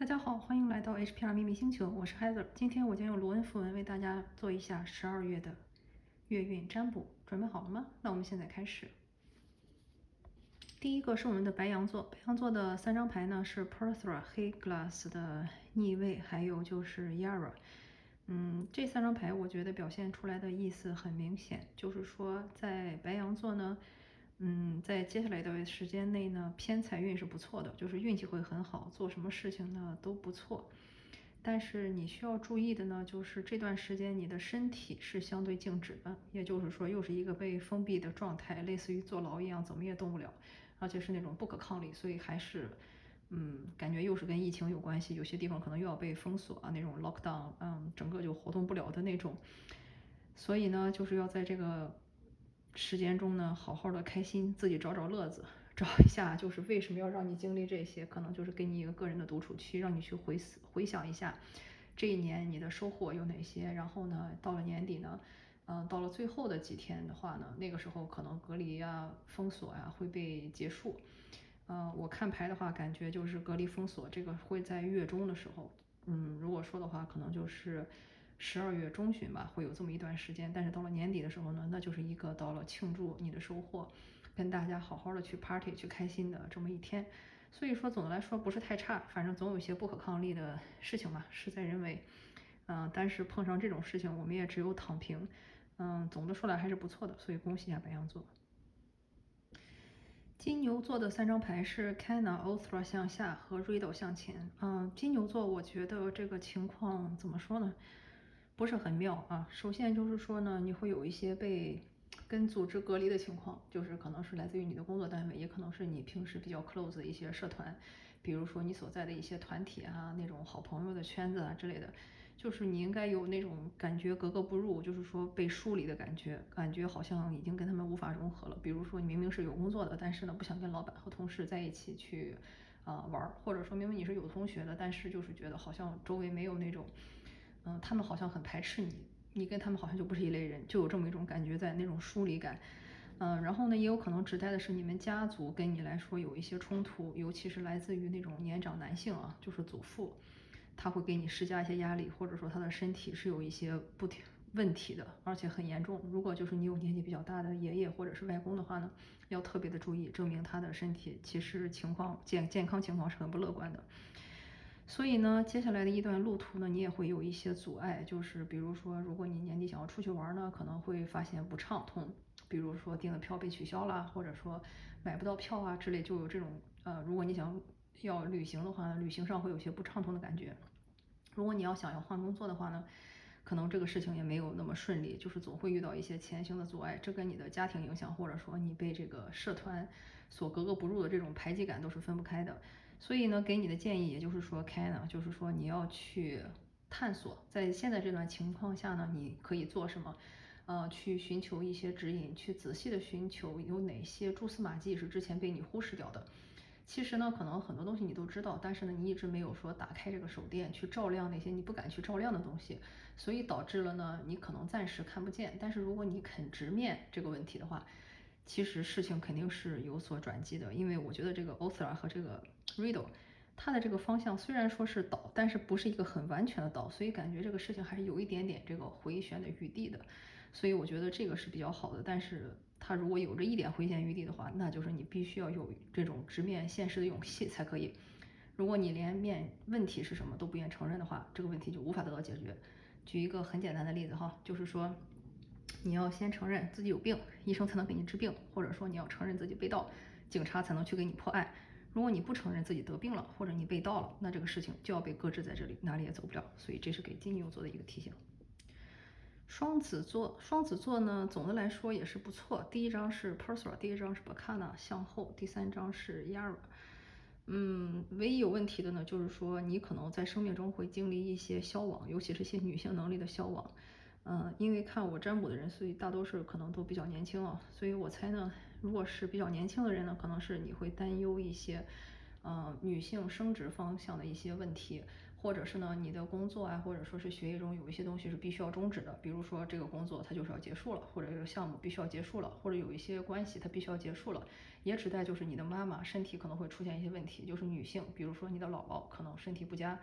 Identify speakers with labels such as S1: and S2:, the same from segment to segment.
S1: 大家好，欢迎来到 HPR 秘密星球，我是 Heather。今天我将用罗恩符文为大家做一下十二月的月运占卜，准备好了吗？那我们现在开始。第一个是我们的白羊座，白羊座的三张牌呢是 Perthra 黑 glass 的逆位，还有就是 Yara。嗯，这三张牌我觉得表现出来的意思很明显，就是说在白羊座呢。嗯，在接下来的时间内呢，偏财运是不错的，就是运气会很好，做什么事情呢都不错。但是你需要注意的呢，就是这段时间你的身体是相对静止的，也就是说又是一个被封闭的状态，类似于坐牢一样，怎么也动不了，而且是那种不可抗力，所以还是，嗯，感觉又是跟疫情有关系，有些地方可能又要被封锁啊，那种 lockdown，嗯，整个就活动不了的那种。所以呢，就是要在这个。时间中呢，好好的开心，自己找找乐子，找一下就是为什么要让你经历这些，可能就是给你一个个人的独处期，让你去回思回想一下这一年你的收获有哪些。然后呢，到了年底呢，嗯，到了最后的几天的话呢，那个时候可能隔离呀、封锁呀会被结束。嗯，我看牌的话，感觉就是隔离封锁这个会在月中的时候。嗯，如果说的话，可能就是。十二月中旬吧，会有这么一段时间，但是到了年底的时候呢，那就是一个到了庆祝你的收获，跟大家好好的去 party 去开心的这么一天。所以说总的来说不是太差，反正总有一些不可抗力的事情嘛，事在人为。嗯，但是碰上这种事情，我们也只有躺平。嗯，总的说来还是不错的，所以恭喜一下白羊座。金牛座的三张牌是 Cana、Othra 向下和 Riddle 向前。嗯，金牛座我觉得这个情况怎么说呢？不是很妙啊。首先就是说呢，你会有一些被跟组织隔离的情况，就是可能是来自于你的工作单位，也可能是你平时比较 close 的一些社团，比如说你所在的一些团体啊，那种好朋友的圈子啊之类的，就是你应该有那种感觉格格不入，就是说被疏离的感觉，感觉好像已经跟他们无法融合了。比如说你明明是有工作的，但是呢不想跟老板和同事在一起去啊玩，或者说明明你是有同学的，但是就是觉得好像周围没有那种。嗯，他们好像很排斥你，你跟他们好像就不是一类人，就有这么一种感觉在那种疏离感。嗯，然后呢，也有可能指代的是你们家族跟你来说有一些冲突，尤其是来自于那种年长男性啊，就是祖父，他会给你施加一些压力，或者说他的身体是有一些不问题的，而且很严重。如果就是你有年纪比较大的爷爷或者是外公的话呢，要特别的注意，证明他的身体其实情况健健康情况是很不乐观的。所以呢，接下来的一段路途呢，你也会有一些阻碍，就是比如说，如果你年底想要出去玩呢，可能会发现不畅通，比如说订的票被取消了，或者说买不到票啊之类，就有这种呃，如果你想要旅行的话，旅行上会有些不畅通的感觉。如果你要想要换工作的话呢，可能这个事情也没有那么顺利，就是总会遇到一些前行的阻碍，这跟你的家庭影响，或者说你被这个社团所格格不入的这种排挤感都是分不开的。所以呢，给你的建议，也就是说，开呢，就是说你要去探索，在现在这段情况下呢，你可以做什么？呃，去寻求一些指引，去仔细的寻求有哪些蛛丝马迹是之前被你忽视掉的。其实呢，可能很多东西你都知道，但是呢，你一直没有说打开这个手电去照亮那些你不敢去照亮的东西，所以导致了呢，你可能暂时看不见。但是如果你肯直面这个问题的话，其实事情肯定是有所转机的，因为我觉得这个 Othra 和这个 Riddle，它的这个方向虽然说是倒，但是不是一个很完全的倒，所以感觉这个事情还是有一点点这个回旋的余地的，所以我觉得这个是比较好的。但是它如果有着一点回旋余地的话，那就是你必须要有这种直面现实的勇气才可以。如果你连面问题是什么都不愿承认的话，这个问题就无法得到解决。举一个很简单的例子哈，就是说。你要先承认自己有病，医生才能给你治病；或者说你要承认自己被盗，警察才能去给你破案。如果你不承认自己得病了，或者你被盗了，那这个事情就要被搁置在这里，哪里也走不了。所以这是给金牛座的一个提醒。双子座，双子座呢，总的来说也是不错。第一张是 p e r s o a 第一张是 Bacana 向后，第三张是 Yara。嗯，唯一有问题的呢，就是说你可能在生命中会经历一些消亡，尤其是些女性能力的消亡。嗯，因为看我占卜的人，所以大多数可能都比较年轻啊，所以我猜呢，如果是比较年轻的人呢，可能是你会担忧一些，呃，女性生殖方向的一些问题，或者是呢，你的工作啊，或者说是学业中有一些东西是必须要终止的，比如说这个工作它就是要结束了，或者这个项目必须要结束了，或者有一些关系它必须要结束了，也指代就是你的妈妈身体可能会出现一些问题，就是女性，比如说你的姥姥可能身体不佳，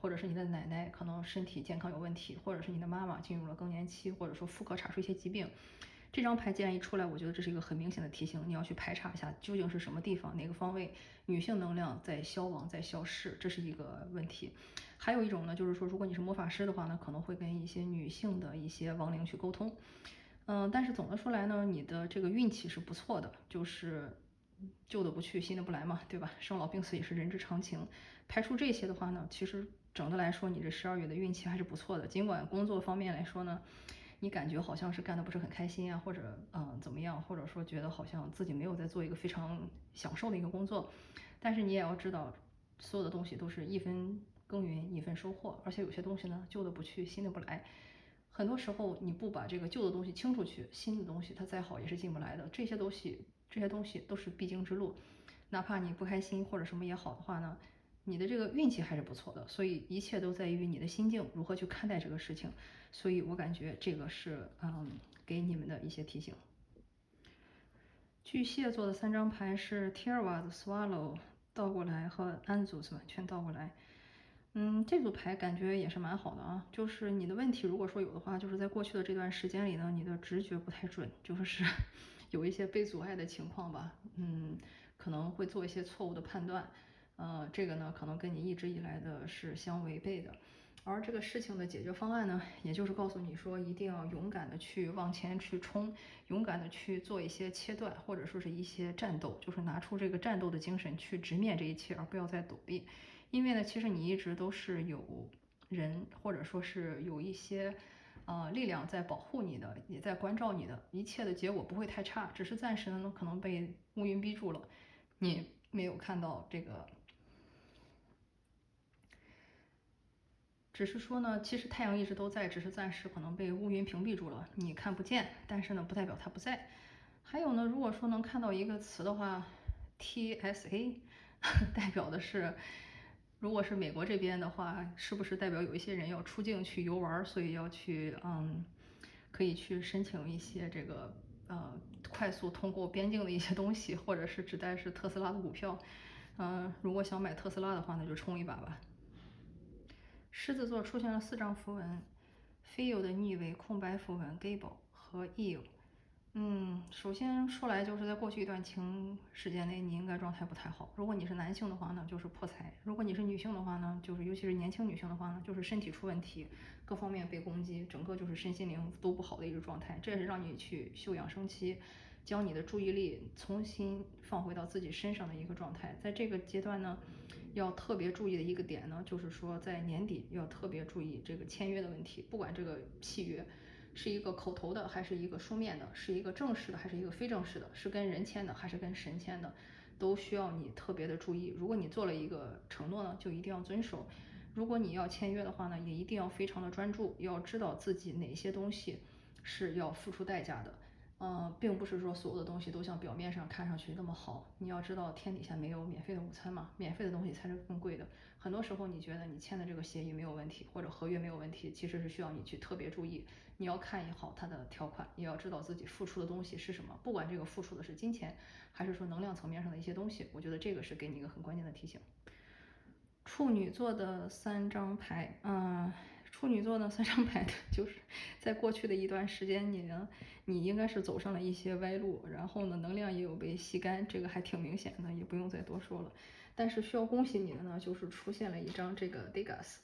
S1: 或者是你的奶奶可能身体健康有问题，或者是你的妈妈进入了更年期，或者说妇科查出一些疾病。这张牌既然一出来，我觉得这是一个很明显的提醒，你要去排查一下究竟是什么地方、哪个方位女性能量在消亡、在消逝，这是一个问题。还有一种呢，就是说如果你是魔法师的话呢，可能会跟一些女性的一些亡灵去沟通。嗯，但是总的说来呢，你的这个运气是不错的，就是旧的不去，新的不来嘛，对吧？生老病死也是人之常情。排除这些的话呢，其实整的来说，你这十二月的运气还是不错的。尽管工作方面来说呢。你感觉好像是干的不是很开心啊，或者嗯怎么样，或者说觉得好像自己没有在做一个非常享受的一个工作，但是你也要知道，所有的东西都是一分耕耘一分收获，而且有些东西呢，旧的不去，新的不来，很多时候你不把这个旧的东西清出去，新的东西它再好也是进不来的，这些东西这些东西都是必经之路，哪怕你不开心或者什么也好的话呢。你的这个运气还是不错的，所以一切都在于你的心境如何去看待这个事情。所以我感觉这个是嗯给你们的一些提醒。巨蟹座的三张牌是 t i r w a d Swallow 倒过来和 Anzus 完全倒过来。嗯，这组牌感觉也是蛮好的啊。就是你的问题如果说有的话，就是在过去的这段时间里呢，你的直觉不太准，就是 有一些被阻碍的情况吧。嗯，可能会做一些错误的判断。呃，这个呢，可能跟你一直以来的是相违背的，而这个事情的解决方案呢，也就是告诉你说，一定要勇敢的去往前去冲，勇敢的去做一些切断，或者说是一些战斗，就是拿出这个战斗的精神去直面这一切，而不要再躲避。因为呢，其实你一直都是有人，或者说是有一些呃力量在保护你的，也在关照你的，一切的结果不会太差，只是暂时呢可能被乌云逼住了，你没有看到这个。只是说呢，其实太阳一直都在，只是暂时可能被乌云屏蔽住了，你看不见。但是呢，不代表它不在。还有呢，如果说能看到一个词的话，TSA，代表的是，如果是美国这边的话，是不是代表有一些人要出境去游玩，所以要去嗯，可以去申请一些这个呃快速通过边境的一些东西，或者是指代是特斯拉的股票。嗯，如果想买特斯拉的话，那就冲一把吧。狮子座出现了四张符文，feel 的逆位空白符文 gable 和 ill。嗯，首先说来就是在过去一段情时间内，你应该状态不太好。如果你是男性的话呢，就是破财；如果你是女性的话呢，就是尤其是年轻女性的话呢，就是身体出问题，各方面被攻击，整个就是身心灵都不好的一个状态。这也是让你去休养生息，将你的注意力重新放回到自己身上的一个状态。在这个阶段呢。要特别注意的一个点呢，就是说在年底要特别注意这个签约的问题。不管这个契约是一个口头的，还是一个书面的，是一个正式的，还是一个非正式的，是跟人签的，还是跟神签的，都需要你特别的注意。如果你做了一个承诺呢，就一定要遵守。如果你要签约的话呢，也一定要非常的专注，要知道自己哪些东西是要付出代价的。嗯，并不是说所有的东西都像表面上看上去那么好。你要知道，天底下没有免费的午餐嘛，免费的东西才是更贵的。很多时候，你觉得你签的这个协议没有问题，或者合约没有问题，其实是需要你去特别注意。你要看一好它的条款，也要知道自己付出的东西是什么。不管这个付出的是金钱，还是说能量层面上的一些东西，我觉得这个是给你一个很关键的提醒。处女座的三张牌，嗯。处女座呢，三张牌的就是在过去的一段时间里呢，你应该是走上了一些歪路，然后呢，能量也有被吸干，这个还挺明显的，也不用再多说了。但是需要恭喜你的呢，就是出现了一张这个 Degas，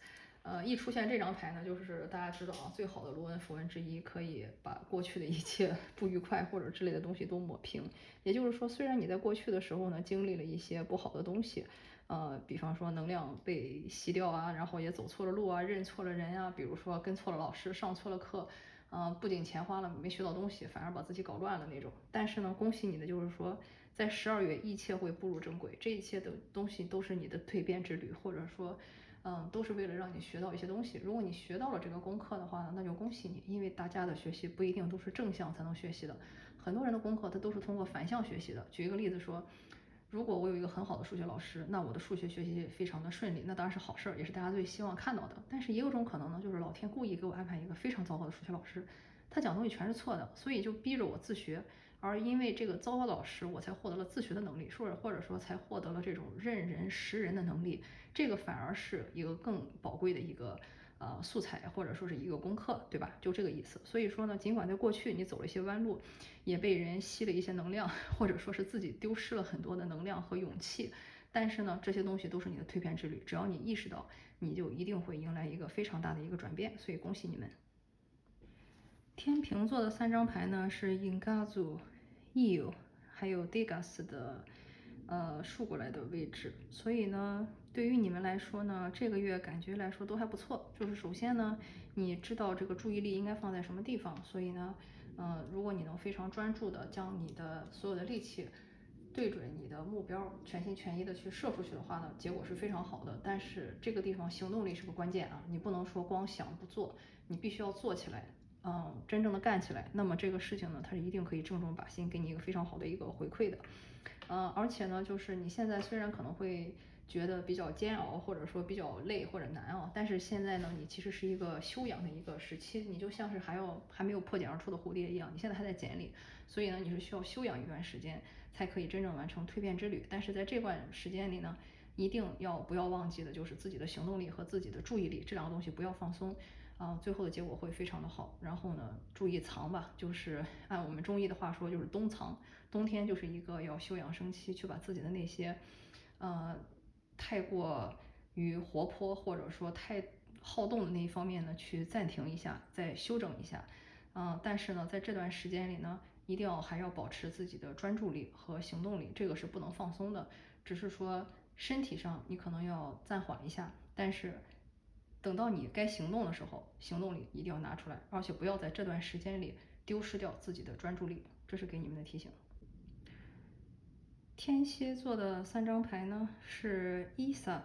S1: 呃，一出现这张牌呢，就是大家知道啊，最好的罗恩符文之一，可以把过去的一切 不愉快或者之类的东西都抹平。也就是说，虽然你在过去的时候呢，经历了一些不好的东西。呃，比方说能量被吸掉啊，然后也走错了路啊，认错了人啊，比如说跟错了老师，上错了课，呃，不仅钱花了没学到东西，反而把自己搞乱了那种。但是呢，恭喜你的就是说，在十二月一切会步入正轨，这一切的东西都是你的蜕变之旅，或者说，嗯，都是为了让你学到一些东西。如果你学到了这个功课的话呢，那就恭喜你，因为大家的学习不一定都是正向才能学习的，很多人的功课他都是通过反向学习的。举一个例子说。如果我有一个很好的数学老师，那我的数学学习非常的顺利，那当然是好事儿，也是大家最希望看到的。但是也有种可能呢，就是老天故意给我安排一个非常糟糕的数学老师，他讲东西全是错的，所以就逼着我自学。而因为这个糟糕的老师，我才获得了自学的能力，或者或者说才获得了这种认人识人的能力。这个反而是一个更宝贵的一个呃素材，或者说是一个功课，对吧？就这个意思。所以说呢，尽管在过去你走了一些弯路，也被人吸了一些能量，或者说是自己丢失了很多的能量和勇气，但是呢，这些东西都是你的蜕变之旅。只要你意识到，你就一定会迎来一个非常大的一个转变。所以恭喜你们。天平座的三张牌呢是 Ingazu、Eo，还有 Degas 的呃竖过来的位置，所以呢，对于你们来说呢，这个月感觉来说都还不错。就是首先呢，你知道这个注意力应该放在什么地方，所以呢，呃，如果你能非常专注的将你的所有的力气对准你的目标，全心全意的去射出去的话呢，结果是非常好的。但是这个地方行动力是个关键啊，你不能说光想不做，你必须要做起来。嗯，真正的干起来，那么这个事情呢，它是一定可以正中靶心，给你一个非常好的一个回馈的。嗯，而且呢，就是你现在虽然可能会觉得比较煎熬，或者说比较累或者难啊，但是现在呢，你其实是一个休养的一个时期，你就像是还要还没有破茧而出的蝴蝶一样，你现在还在茧里，所以呢，你是需要休养一段时间，才可以真正完成蜕变之旅。但是在这段时间里呢，一定要不要忘记的就是自己的行动力和自己的注意力这两个东西不要放松。啊，最后的结果会非常的好。然后呢，注意藏吧，就是按我们中医的话说，就是冬藏。冬天就是一个要休养生息，去把自己的那些，呃，太过于活泼或者说太好动的那一方面呢，去暂停一下，再休整一下。嗯，但是呢，在这段时间里呢，一定要还要保持自己的专注力和行动力，这个是不能放松的。只是说身体上你可能要暂缓一下，但是。等到你该行动的时候，行动力一定要拿出来，而且不要在这段时间里丢失掉自己的专注力，这是给你们的提醒。天蝎座的三张牌呢是伊萨、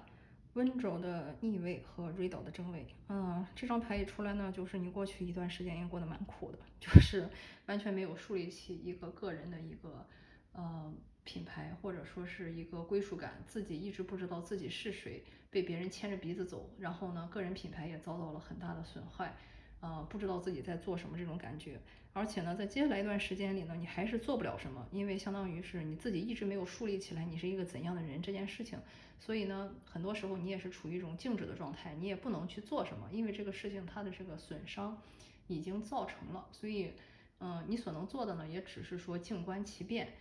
S1: 温柔的逆位和瑞岛的正位。嗯，这张牌一出来呢，就是你过去一段时间也过得蛮苦的，就是完全没有树立起一个个人的一个呃品牌，或者说是一个归属感，自己一直不知道自己是谁。被别人牵着鼻子走，然后呢，个人品牌也遭到了很大的损害，呃，不知道自己在做什么这种感觉。而且呢，在接下来一段时间里呢，你还是做不了什么，因为相当于是你自己一直没有树立起来你是一个怎样的人这件事情。所以呢，很多时候你也是处于一种静止的状态，你也不能去做什么，因为这个事情它的这个损伤已经造成了。所以，嗯，你所能做的呢，也只是说静观其变。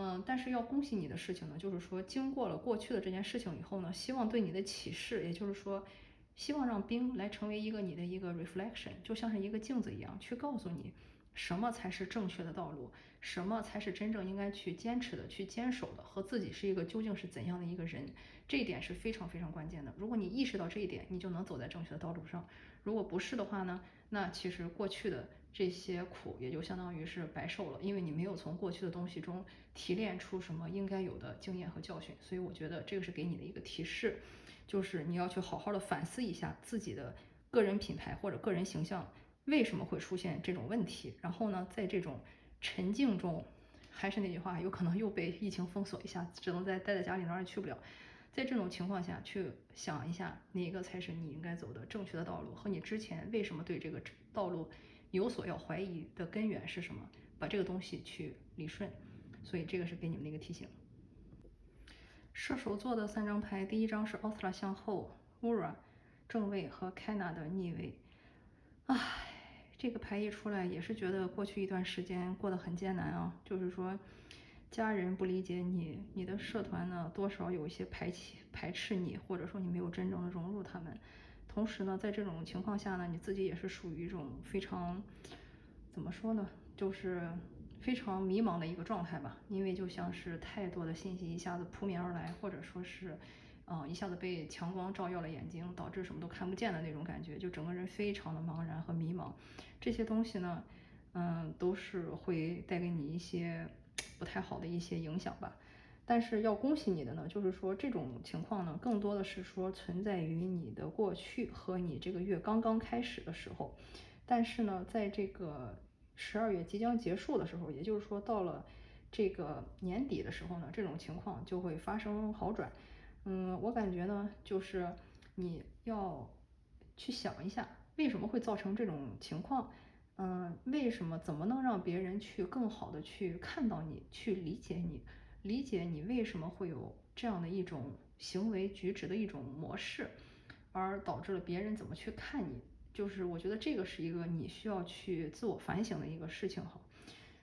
S1: 嗯，但是要恭喜你的事情呢，就是说经过了过去的这件事情以后呢，希望对你的启示，也就是说，希望让冰来成为一个你的一个 reflection，就像是一个镜子一样，去告诉你什么才是正确的道路，什么才是真正应该去坚持的、去坚守的，和自己是一个究竟是怎样的一个人，这一点是非常非常关键的。如果你意识到这一点，你就能走在正确的道路上；如果不是的话呢，那其实过去的。这些苦也就相当于是白受了，因为你没有从过去的东西中提炼出什么应该有的经验和教训，所以我觉得这个是给你的一个提示，就是你要去好好的反思一下自己的个人品牌或者个人形象为什么会出现这种问题，然后呢，在这种沉静中，还是那句话，有可能又被疫情封锁一下，只能在待在家里哪儿也去不了，在这种情况下去想一下哪个才是你应该走的正确的道路，和你之前为什么对这个道路。有所要怀疑的根源是什么？把这个东西去理顺，所以这个是给你们的一个提醒。射手座的三张牌，第一张是奥斯拉向后，Ura 正位和 Kana 的逆位。唉，这个牌一出来，也是觉得过去一段时间过得很艰难啊。就是说，家人不理解你，你的社团呢多少有一些排斥排斥你，或者说你没有真正的融入他们。同时呢，在这种情况下呢，你自己也是属于一种非常，怎么说呢，就是非常迷茫的一个状态吧。因为就像是太多的信息一下子扑面而来，或者说是，嗯，一下子被强光照耀了眼睛，导致什么都看不见的那种感觉，就整个人非常的茫然和迷茫。这些东西呢，嗯，都是会带给你一些不太好的一些影响吧。但是要恭喜你的呢，就是说这种情况呢，更多的是说存在于你的过去和你这个月刚刚开始的时候。但是呢，在这个十二月即将结束的时候，也就是说到了这个年底的时候呢，这种情况就会发生好转。嗯，我感觉呢，就是你要去想一下，为什么会造成这种情况？嗯，为什么？怎么能让别人去更好的去看到你，去理解你，理解你为什么会有这样的一种行为举止的一种模式，而导致了别人怎么去看你？就是我觉得这个是一个你需要去自我反省的一个事情哈。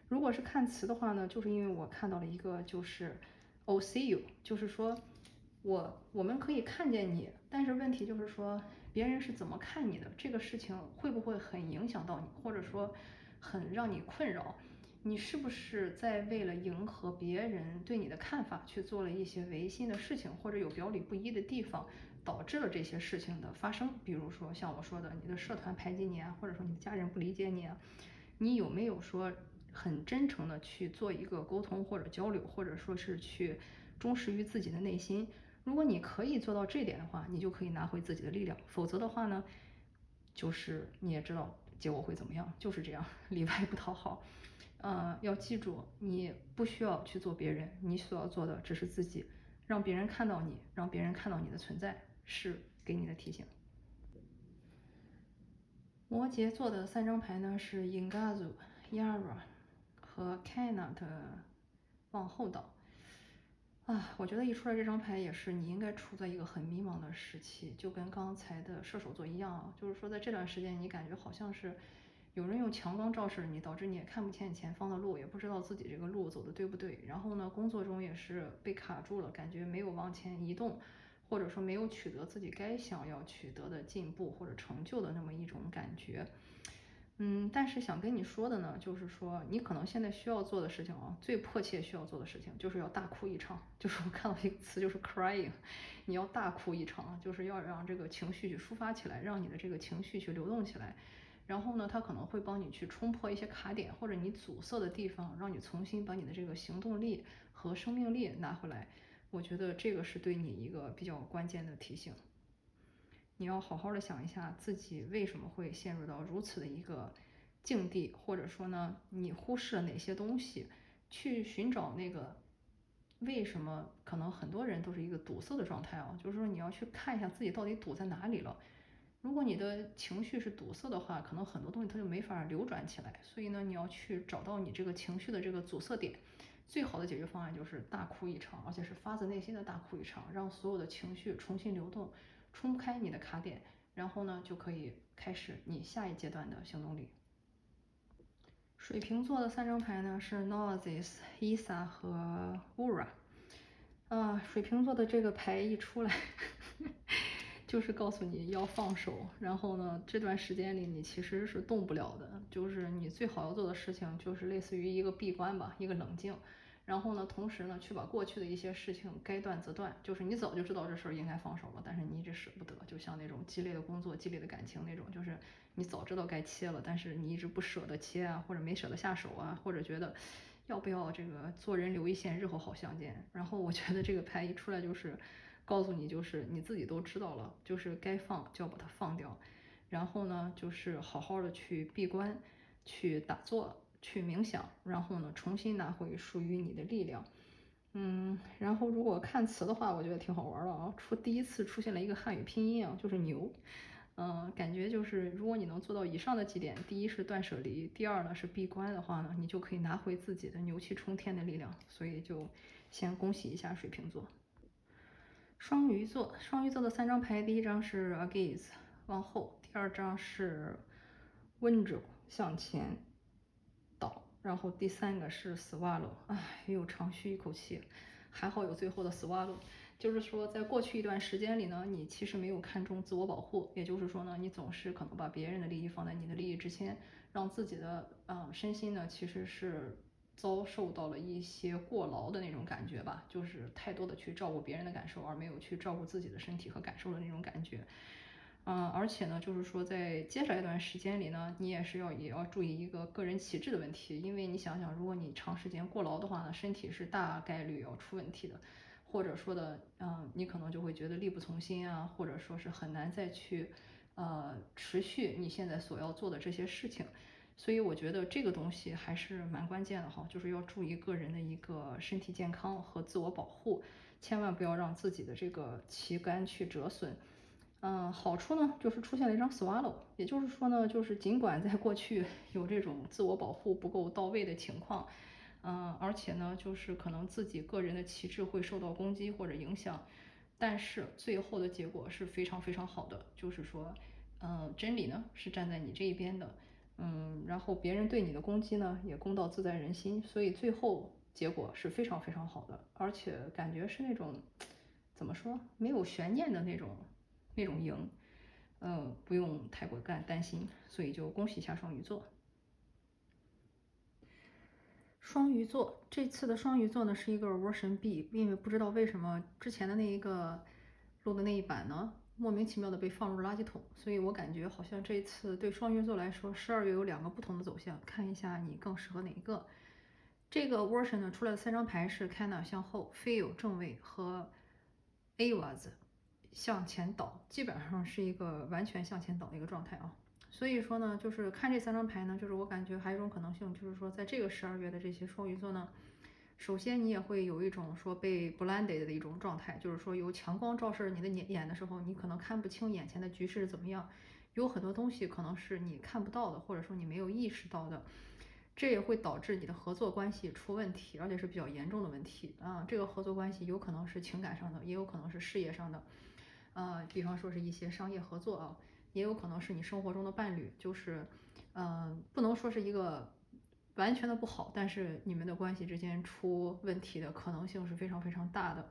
S1: 如果是看词的话呢，就是因为我看到了一个就是 “I see you”，就是说我我们可以看见你，但是问题就是说别人是怎么看你的，这个事情会不会很影响到你，或者说很让你困扰？你是不是在为了迎合别人对你的看法去做了一些违心的事情，或者有表里不一的地方，导致了这些事情的发生？比如说像我说的，你的社团排挤你啊，或者说你的家人不理解你啊，你有没有说？很真诚的去做一个沟通或者交流，或者说是去忠实于自己的内心。如果你可以做到这点的话，你就可以拿回自己的力量。否则的话呢，就是你也知道结果会怎么样，就是这样，里外不讨好。呃，要记住，你不需要去做别人，你所要做的只是自己，让别人看到你，让别人看到你的存在，是给你的提醒。摩羯座的三张牌呢是 Ingazu、Yara。和 Kana 的往后倒啊，我觉得一出来这张牌也是你应该处在一个很迷茫的时期，就跟刚才的射手座一样啊，就是说在这段时间你感觉好像是有人用强光照射你，导致你也看不见前方的路，也不知道自己这个路走的对不对。然后呢，工作中也是被卡住了，感觉没有往前移动，或者说没有取得自己该想要取得的进步或者成就的那么一种感觉。嗯，但是想跟你说的呢，就是说你可能现在需要做的事情啊，最迫切需要做的事情，就是要大哭一场。就是我看到一个词，就是 crying，你要大哭一场，就是要让这个情绪去抒发起来，让你的这个情绪去流动起来。然后呢，它可能会帮你去冲破一些卡点或者你阻塞的地方，让你重新把你的这个行动力和生命力拿回来。我觉得这个是对你一个比较关键的提醒。你要好好的想一下自己为什么会陷入到如此的一个境地，或者说呢，你忽视了哪些东西，去寻找那个为什么？可能很多人都是一个堵塞的状态啊，就是说你要去看一下自己到底堵在哪里了。如果你的情绪是堵塞的话，可能很多东西它就没法流转起来。所以呢，你要去找到你这个情绪的这个阻塞点，最好的解决方案就是大哭一场，而且是发自内心的大哭一场，让所有的情绪重新流动。冲开你的卡点，然后呢，就可以开始你下一阶段的行动力。水瓶座的三张牌呢是 Noses、Isa 和 Ura。啊，水瓶座的这个牌一出来，就是告诉你要放手。然后呢，这段时间里你其实是动不了的，就是你最好要做的事情就是类似于一个闭关吧，一个冷静。然后呢，同时呢，去把过去的一些事情该断则断，就是你早就知道这事儿应该放手了，但是你一直舍不得，就像那种激烈的工作、激烈的感情那种，就是你早知道该切了，但是你一直不舍得切啊，或者没舍得下手啊，或者觉得要不要这个做人留一线，日后好相见。然后我觉得这个牌一出来就是告诉你，就是你自己都知道了，就是该放就要把它放掉，然后呢，就是好好的去闭关，去打坐。去冥想，然后呢，重新拿回属于你的力量。嗯，然后如果看词的话，我觉得挺好玩的啊。出第一次出现了一个汉语拼音啊，就是牛。嗯，感觉就是如果你能做到以上的几点，第一是断舍离，第二呢是闭关的话呢，你就可以拿回自己的牛气冲天的力量。所以就先恭喜一下水瓶座。双鱼座，双鱼座的三张牌，第一张是 Agaze 往后，第二张是 Window 向前倒。然后第三个是 swallow，唉，又长吁一口气，还好有最后的 swallow。就是说，在过去一段时间里呢，你其实没有看重自我保护，也就是说呢，你总是可能把别人的利益放在你的利益之前，让自己的啊身心呢其实是遭受到了一些过劳的那种感觉吧，就是太多的去照顾别人的感受，而没有去照顾自己的身体和感受的那种感觉。嗯，而且呢，就是说，在接下来一段时间里呢，你也是要也要注意一个个人体质的问题，因为你想想，如果你长时间过劳的话呢，身体是大概率要出问题的，或者说的，嗯，你可能就会觉得力不从心啊，或者说是很难再去，呃，持续你现在所要做的这些事情。所以我觉得这个东西还是蛮关键的哈，就是要注意个人的一个身体健康和自我保护，千万不要让自己的这个旗杆去折损。嗯，好处呢就是出现了一张 swallow，也就是说呢，就是尽管在过去 有这种自我保护不够到位的情况，嗯，而且呢就是可能自己个人的旗帜会受到攻击或者影响，但是最后的结果是非常非常好的，就是说，嗯，真理呢是站在你这一边的。嗯，然后别人对你的攻击呢，也公道自在人心，所以最后结果是非常非常好的，而且感觉是那种怎么说，没有悬念的那种那种赢，嗯，不用太过干担心，所以就恭喜一下双鱼座。双鱼座这次的双鱼座呢是一个 version B，因为不知道为什么之前的那一个录的那一版呢。莫名其妙的被放入垃圾桶，所以我感觉好像这一次对双鱼座来说，十二月有两个不同的走向，看一下你更适合哪一个。这个 version 呢，出来的三张牌是 Canna 向后，Feel 正位和 Avas 向前倒，基本上是一个完全向前倒的一个状态啊。所以说呢，就是看这三张牌呢，就是我感觉还有一种可能性，就是说在这个十二月的这些双鱼座呢。首先，你也会有一种说被 blinded 的一种状态，就是说有强光照射你的眼眼的时候，你可能看不清眼前的局势怎么样，有很多东西可能是你看不到的，或者说你没有意识到的，这也会导致你的合作关系出问题，而且是比较严重的问题啊。这个合作关系有可能是情感上的，也有可能是事业上的，呃，比方说是一些商业合作啊，也有可能是你生活中的伴侣，就是，嗯，不能说是一个。完全的不好，但是你们的关系之间出问题的可能性是非常非常大的。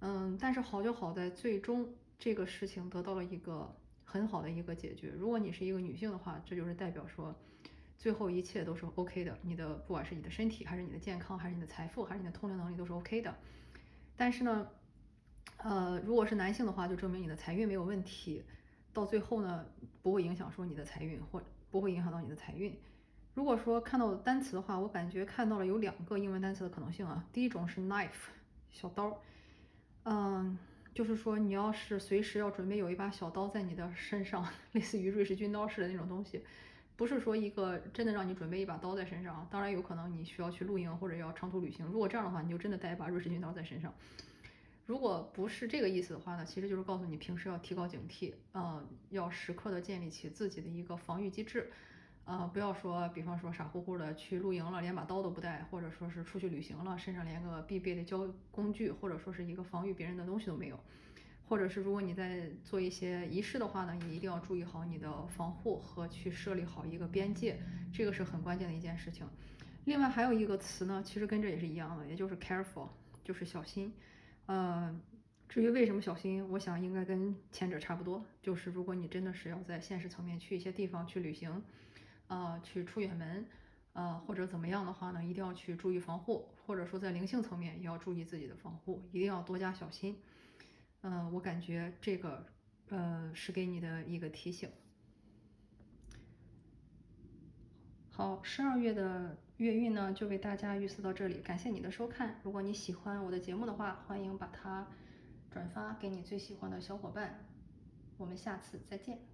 S1: 嗯，但是好就好在最终这个事情得到了一个很好的一个解决。如果你是一个女性的话，这就是代表说最后一切都是 OK 的。你的不管是你的身体，还是你的健康，还是你的财富，还是你的通灵能力，都是 OK 的。但是呢，呃，如果是男性的话，就证明你的财运没有问题，到最后呢不会影响说你的财运，或不会影响到你的财运。如果说看到单词的话，我感觉看到了有两个英文单词的可能性啊。第一种是 knife，小刀，嗯，就是说你要是随时要准备有一把小刀在你的身上，类似于瑞士军刀似的那种东西，不是说一个真的让你准备一把刀在身上啊。当然有可能你需要去露营或者要长途旅行，如果这样的话，你就真的带一把瑞士军刀在身上。如果不是这个意思的话呢，其实就是告诉你平时要提高警惕，呃，要时刻的建立起自己的一个防御机制。呃，不要说，比方说傻乎乎的去露营了，连把刀都不带，或者说是出去旅行了，身上连个必备的交工具，或者说是一个防御别人的东西都没有，或者是如果你在做一些仪式的话呢，你一定要注意好你的防护和去设立好一个边界，这个是很关键的一件事情。另外还有一个词呢，其实跟这也是一样的，也就是 careful，就是小心。呃，至于为什么小心，我想应该跟前者差不多，就是如果你真的是要在现实层面去一些地方去旅行。啊，去出远门，呃，或者怎么样的话呢，一定要去注意防护，或者说在灵性层面也要注意自己的防护，一定要多加小心。嗯，我感觉这个，呃，是给你的一个提醒。好，十二月的月运呢，就为大家预测到这里，感谢你的收看。如果你喜欢我的节目的话，欢迎把它转发给你最喜欢的小伙伴。我们下次再见。